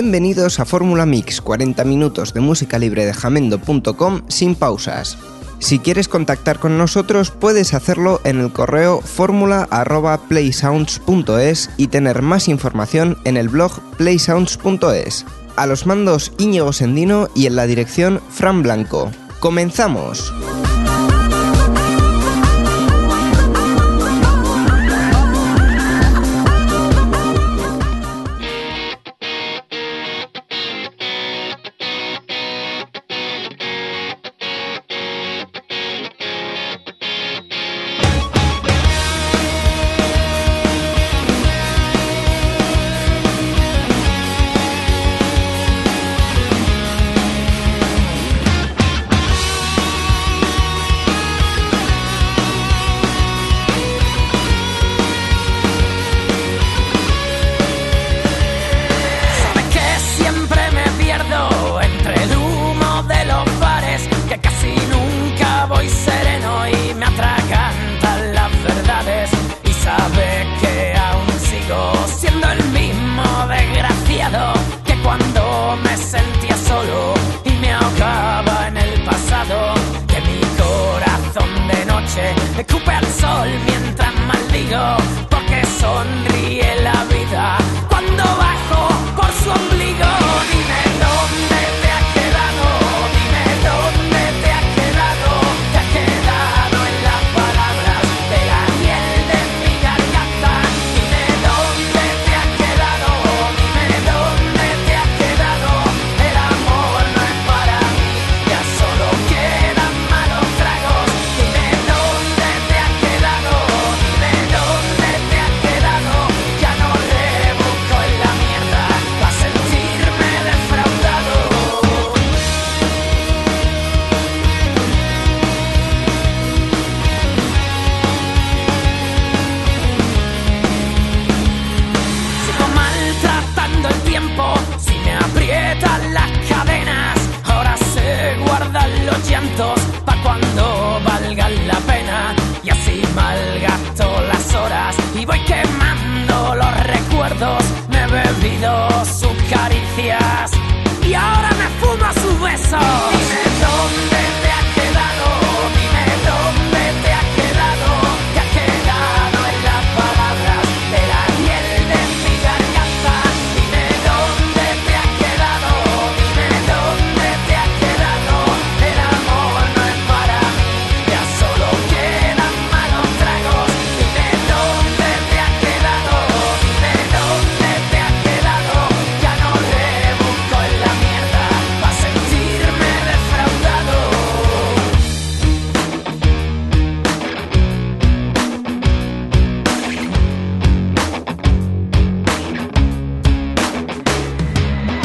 Bienvenidos a Fórmula Mix, 40 minutos de música libre de jamendo.com sin pausas. Si quieres contactar con nosotros puedes hacerlo en el correo fórmula.playsounds.es y tener más información en el blog playsounds.es. A los mandos Íñigo Sendino y en la dirección Fran Blanco. ¡Comenzamos!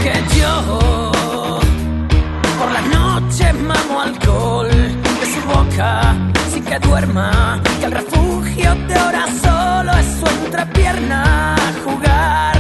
que yo. Por las noches mamo alcohol de su boca sin que duerma. Que el refugio de ahora solo es su entrepierna. Jugar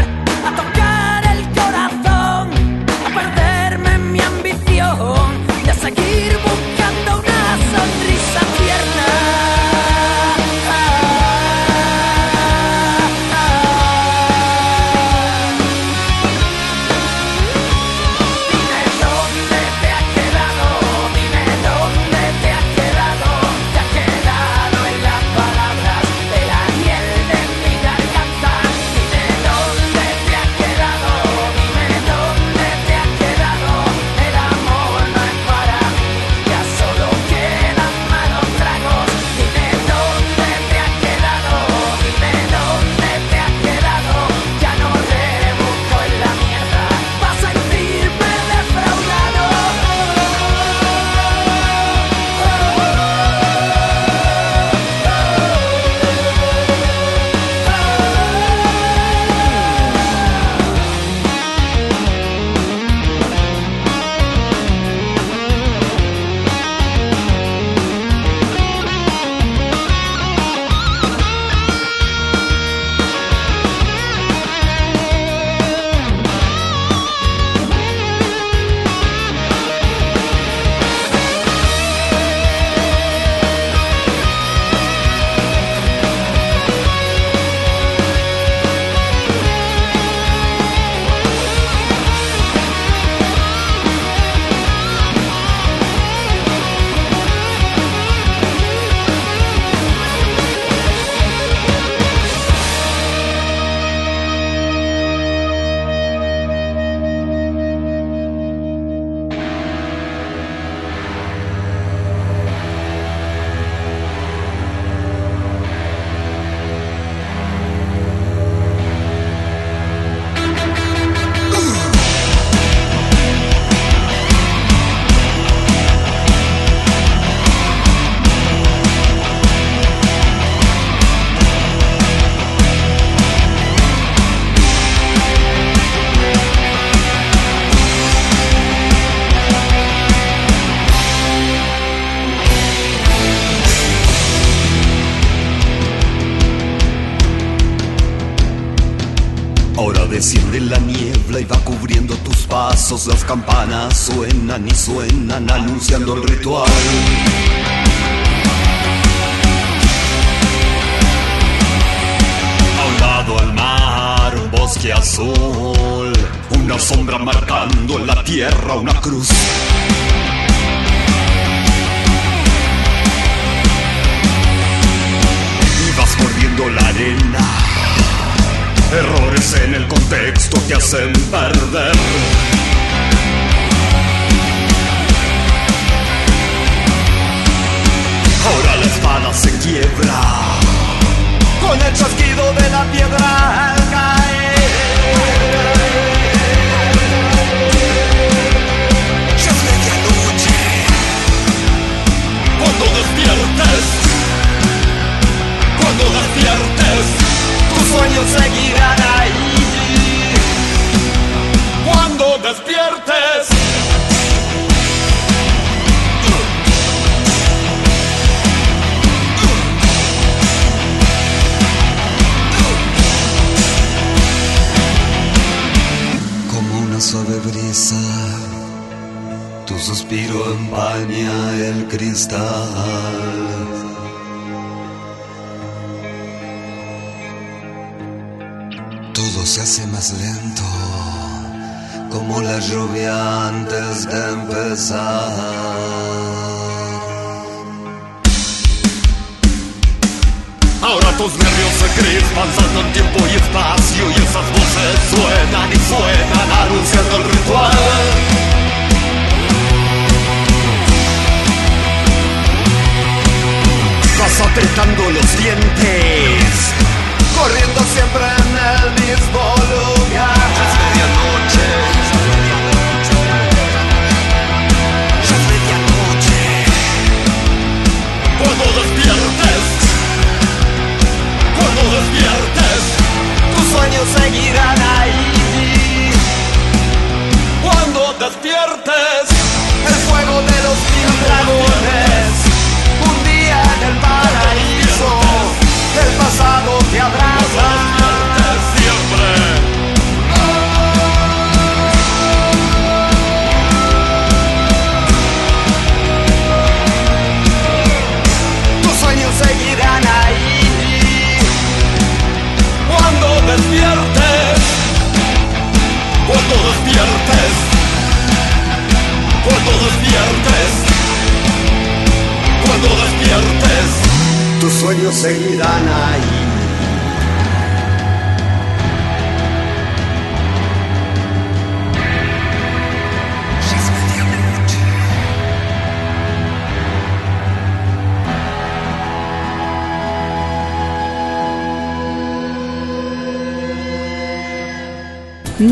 de la niebla y va cubriendo tus pasos. Las campanas suenan y suenan anunciando el ritual. A un lado al mar, un bosque azul, una sombra marcando en la tierra una cruz. Y vas la arena. Errores en el contexto que hacen perder. Ahora la espada se quiebra con el chasquido de la piedra al caer. Cuando despiertes, cuando despiertes, sueños seguirán ahí. Cuando despiertes. Como una suave brisa, tu suspiro empaña el cristal. Lento, como la lluvia antes de empezar. Ahora tus nervios se crispan, saltan tiempo y espacio y esas voces suenan y suenan anunciando el ritual. Vas apretando los dientes, corriendo siempre en el mismo lugar. Ya es medianoche. Ya es medianoche. Cuando despiertes, cuando despiertes, tus sueños seguirán ahí. Cuando despiertes,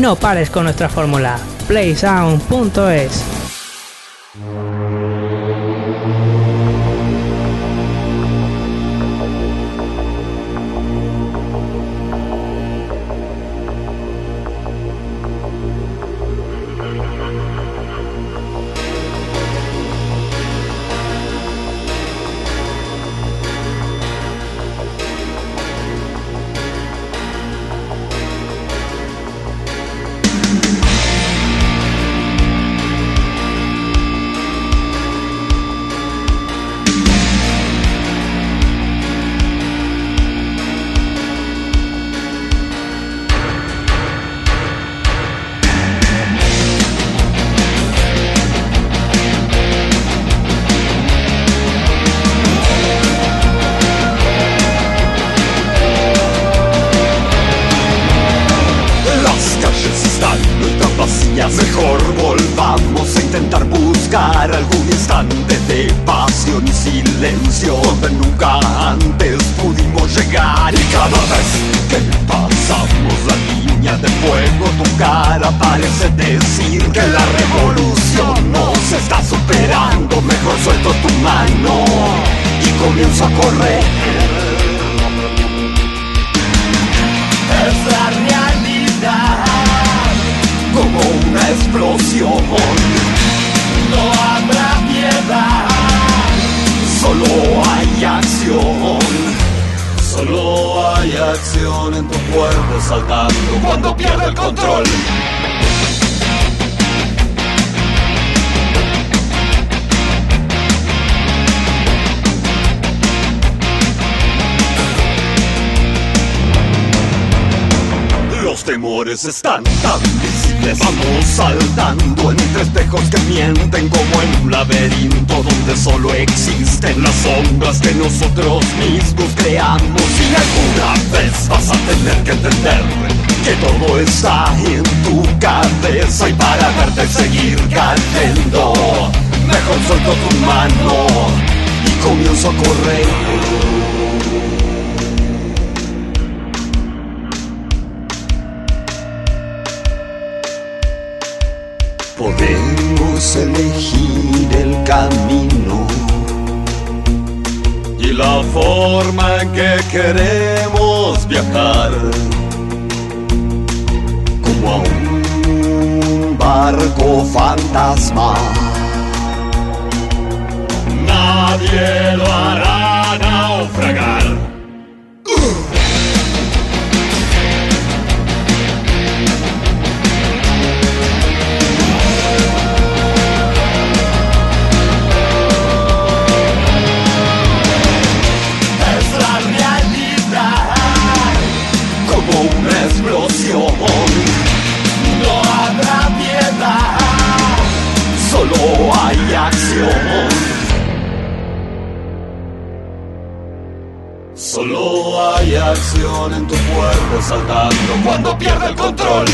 No pares con nuestra fórmula. playsound.es cuerpo saltando cuando pierde el control. Temores están tan visibles. Vamos saltando entre espejos que mienten Como en un laberinto donde solo existen Las sombras que nosotros mismos creamos. Y alguna vez vas a tener que entender Que todo está en tu cabeza Y para verte seguir cayendo Mejor suelto tu mano Y comienzo a correr Podemos elegir el camino y la forma en que queremos viajar, como a un barco fantasma. Nadie lo hará naufragar. Solo hay acción en tu cuerpo saltando cuando pierde el control.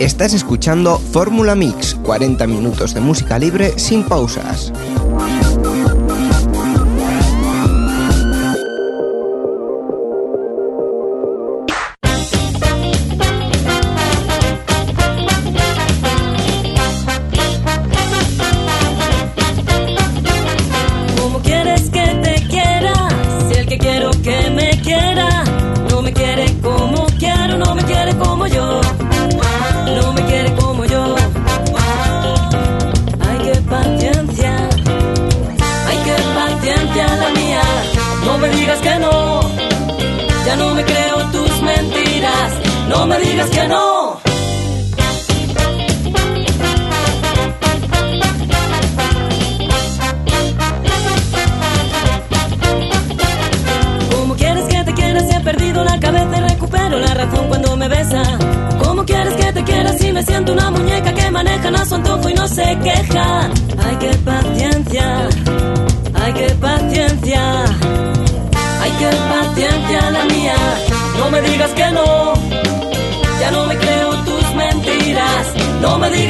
Estás escuchando Fórmula Mix, 40 minutos de música libre sin pausas.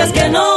Digas que no.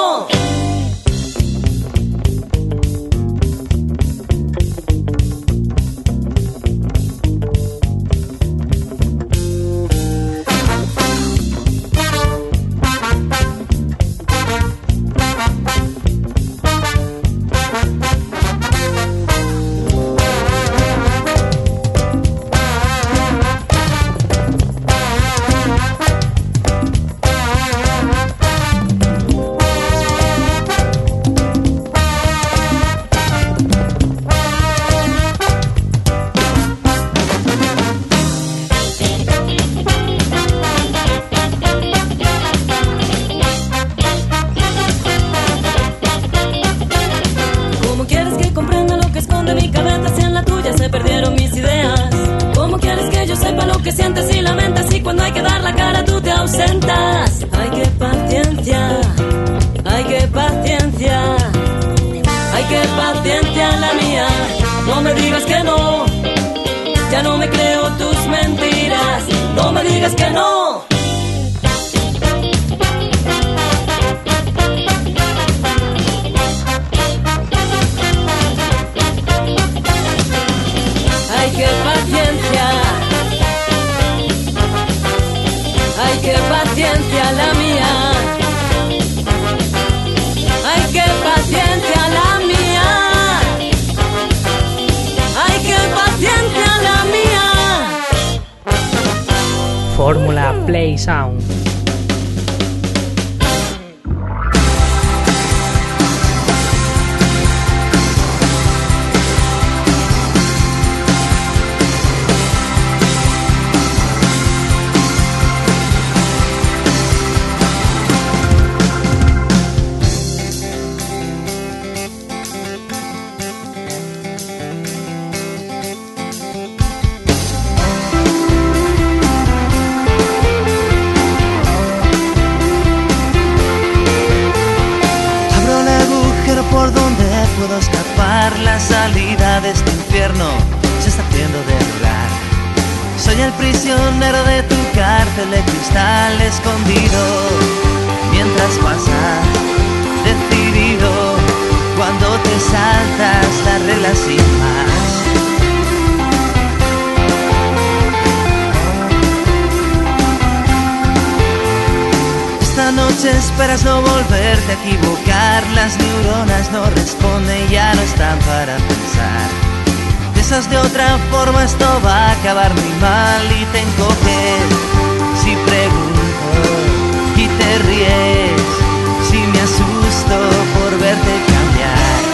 las más. Esta noche esperas no volverte a equivocar, las neuronas no responden, ya no están para pensar. Piensas de otra forma, esto va a acabar muy mal y te encoges si pregunto y te ríes si me asusto por verte cambiar.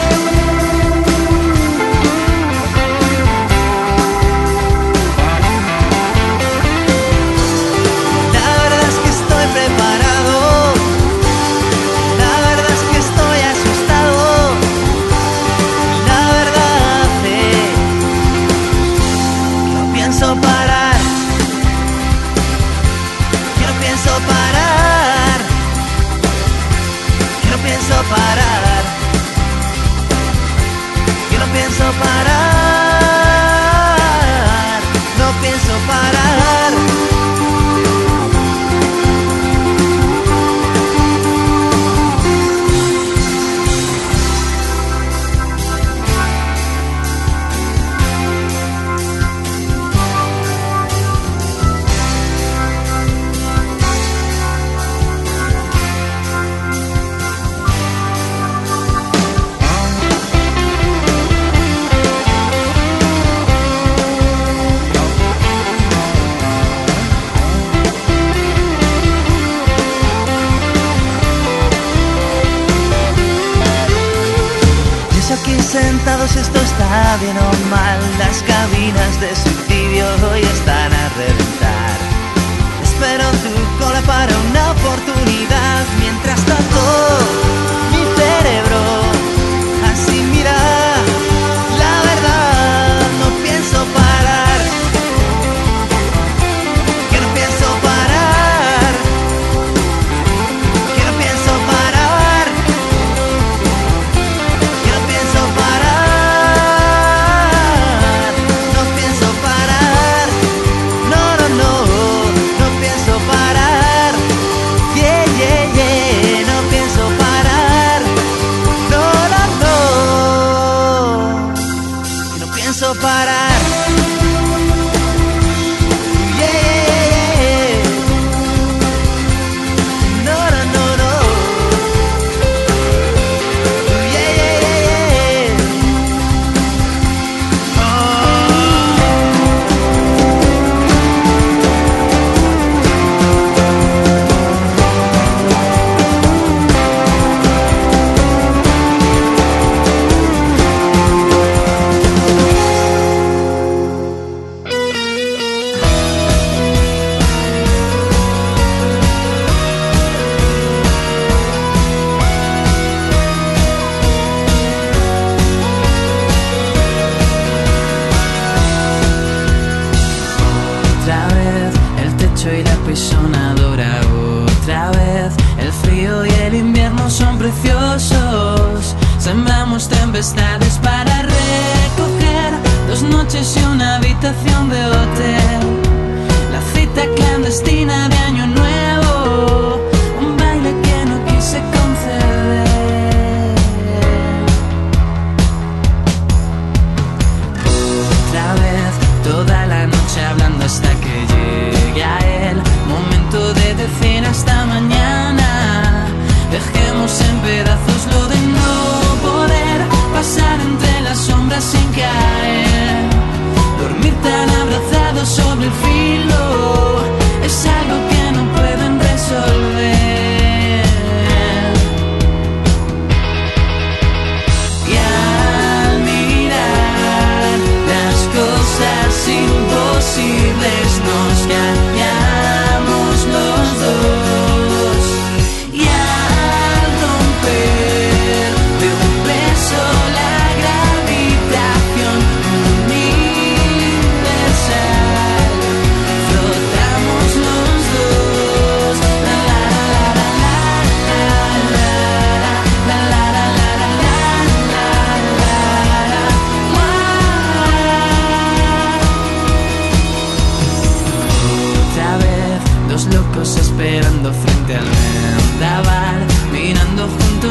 para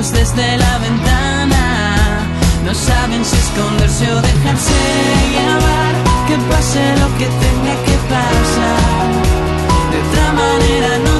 desde la ventana. No saben si esconderse o dejarse llevar. Que pase lo que tenga que pasar. De otra manera no.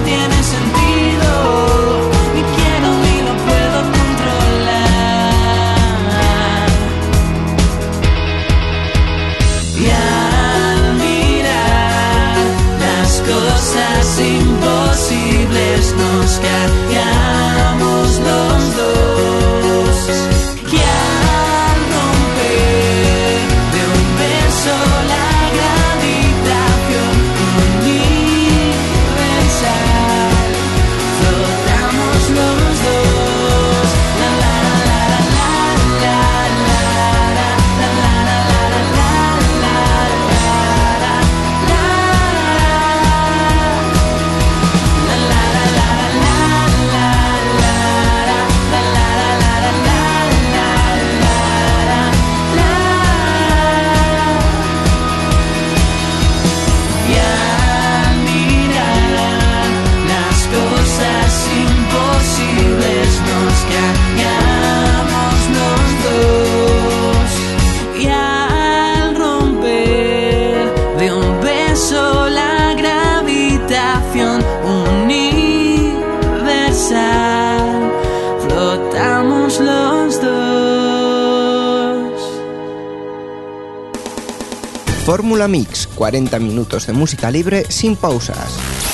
Fórmula Mix, 40 minutos de música libre sin pausas.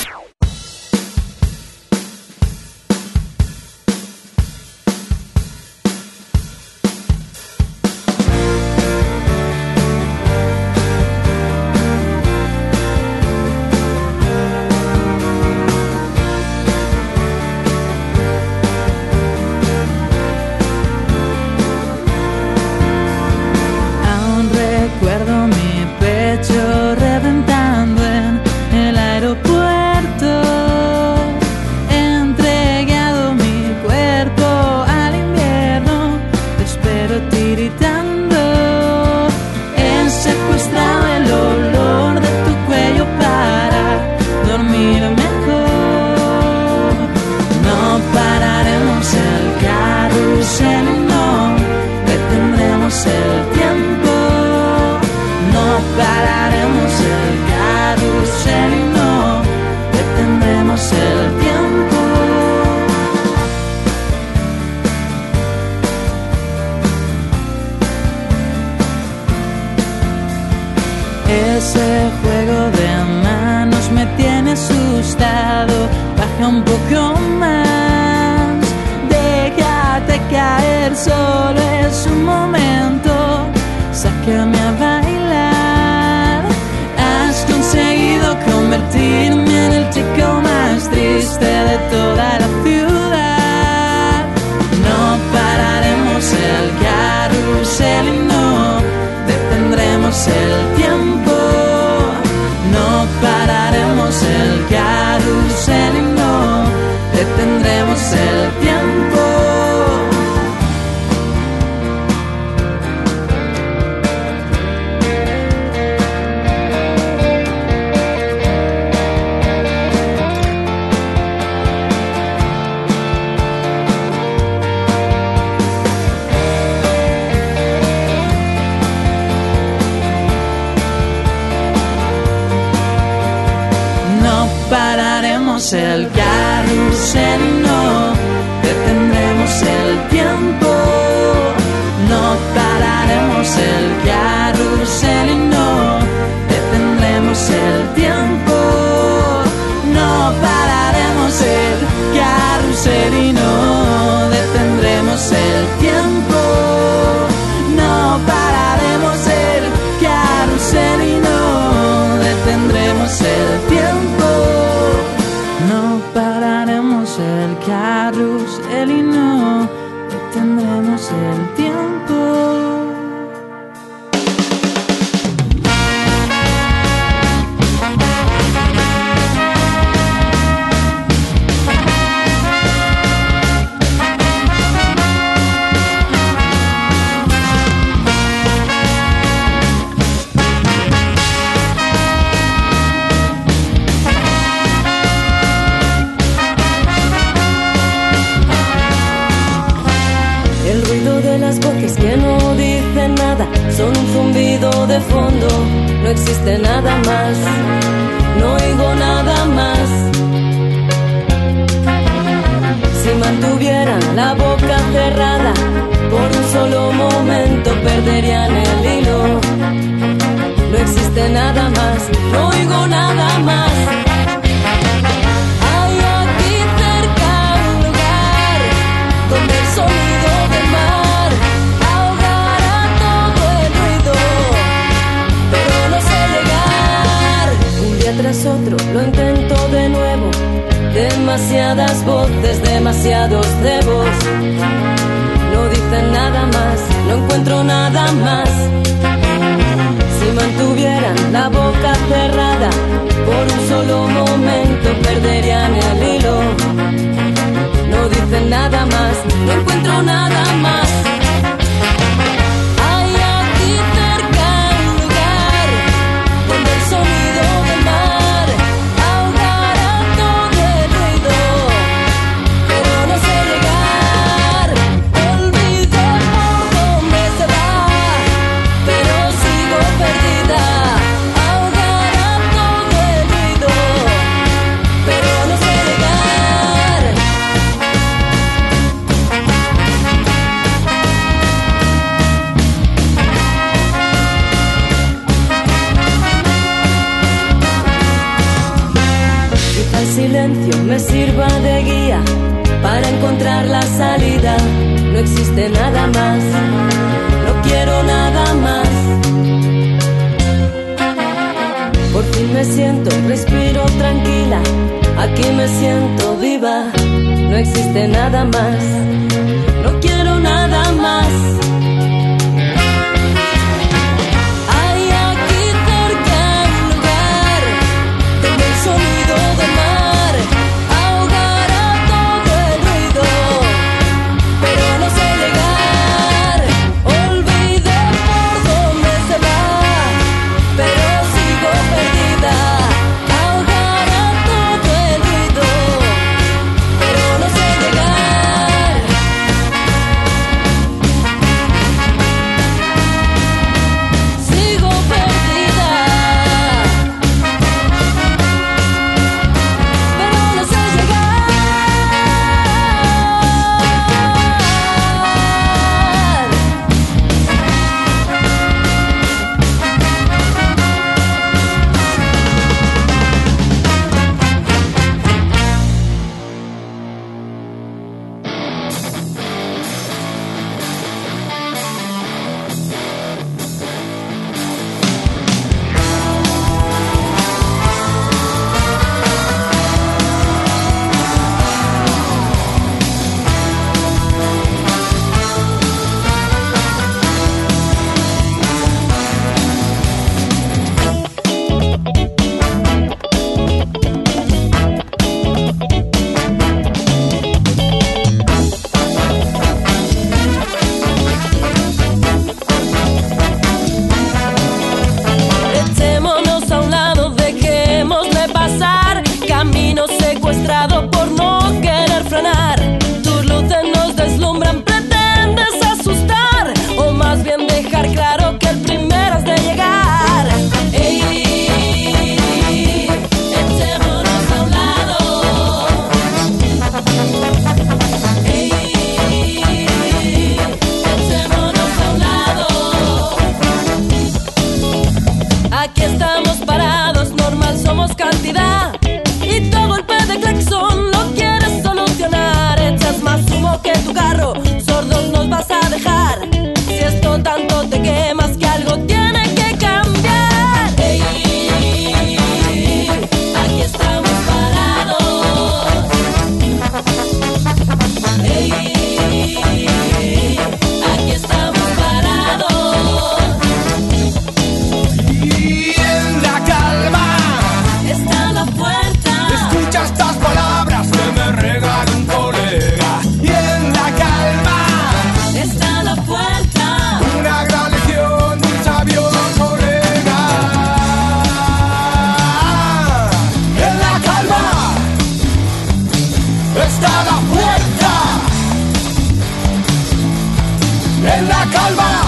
Cancel, carrusel, no. de fondo, no existe nada más, no oigo nada más. Si mantuvieran la boca cerrada, por un solo momento perderían el hilo. No existe nada más, no oigo nada más. demasiadas voces, demasiados cebos. No dicen nada más, no encuentro nada más. Si mantuvieran la boca cerrada, por un solo momento perderían el hilo. No dicen nada más, no encuentro nada más. en la calma.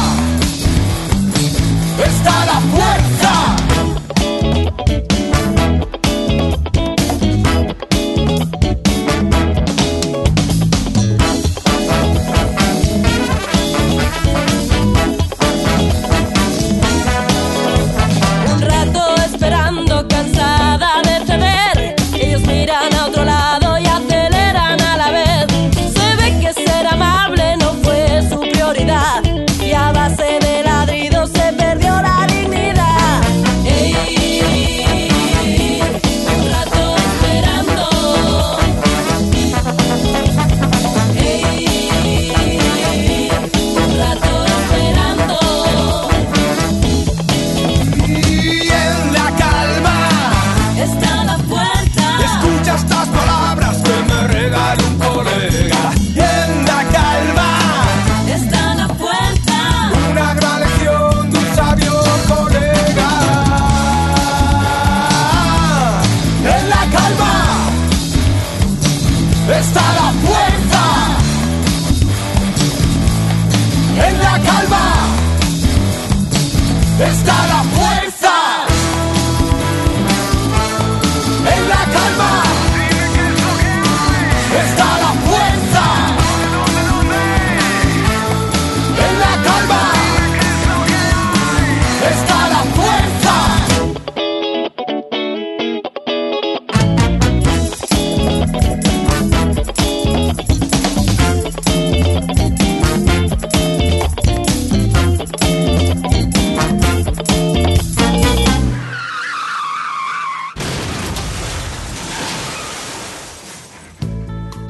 It's not a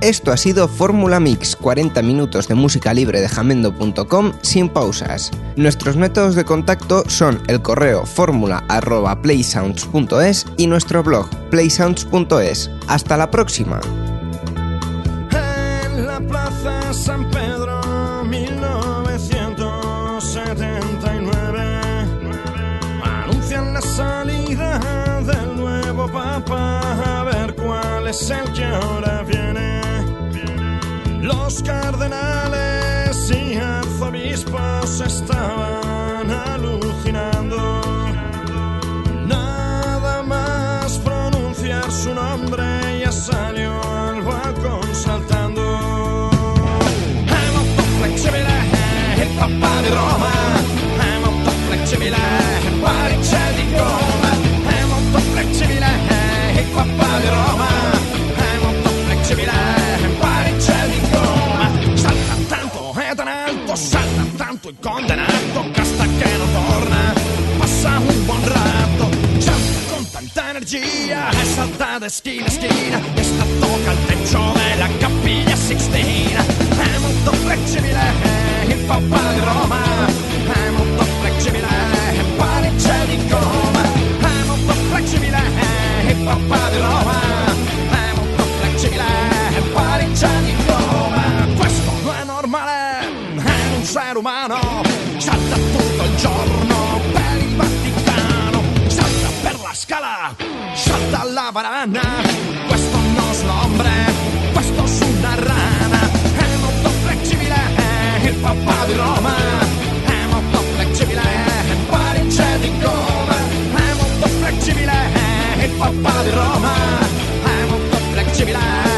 Esto ha sido Fórmula Mix, 40 minutos de música libre de jamendo.com sin pausas. Nuestros métodos de contacto son el correo fórmula@playsounds.es y nuestro blog playsounds.es. Hasta la próxima. En la Plaza San Pedro, 1979, anuncian la salida del nuevo Papa. A ver cuál es el que ahora viene. Los cardenales y arzobispos estaban alucinando. Nada más pronunciar su nombre ya salió energia e salta da schina a schina e sta tocca al techo della cappiglia Sixtina. È molto flexibile il papà di Roma, è molto flexibile Parigi di Roma, è molto flexibile il papà di Roma, di Roma, è molto flexibile Parigi di Roma, è molto flexibile il papà di Roma, è molto flexibile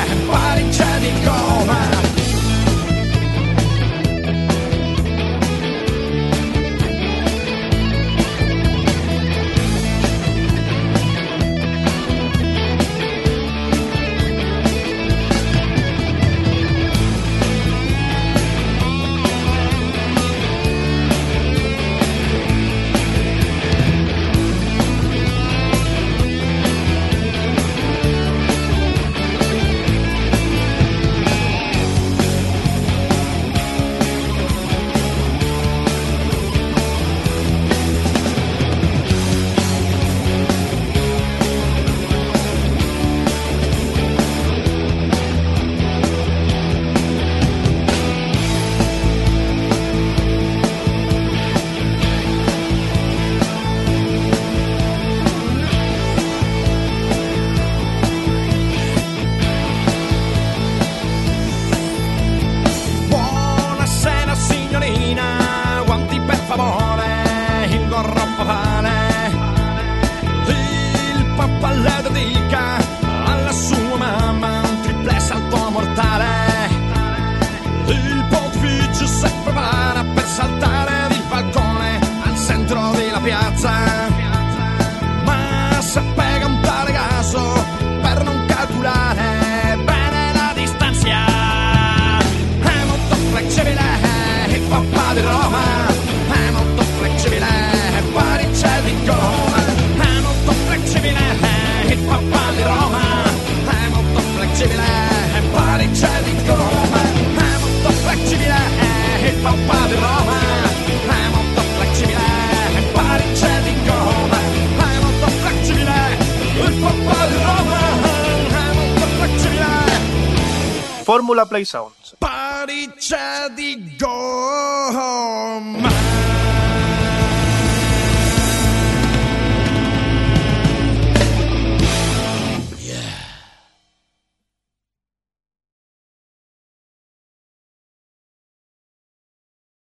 Fórmula Play Sounds. Parigi di Roma.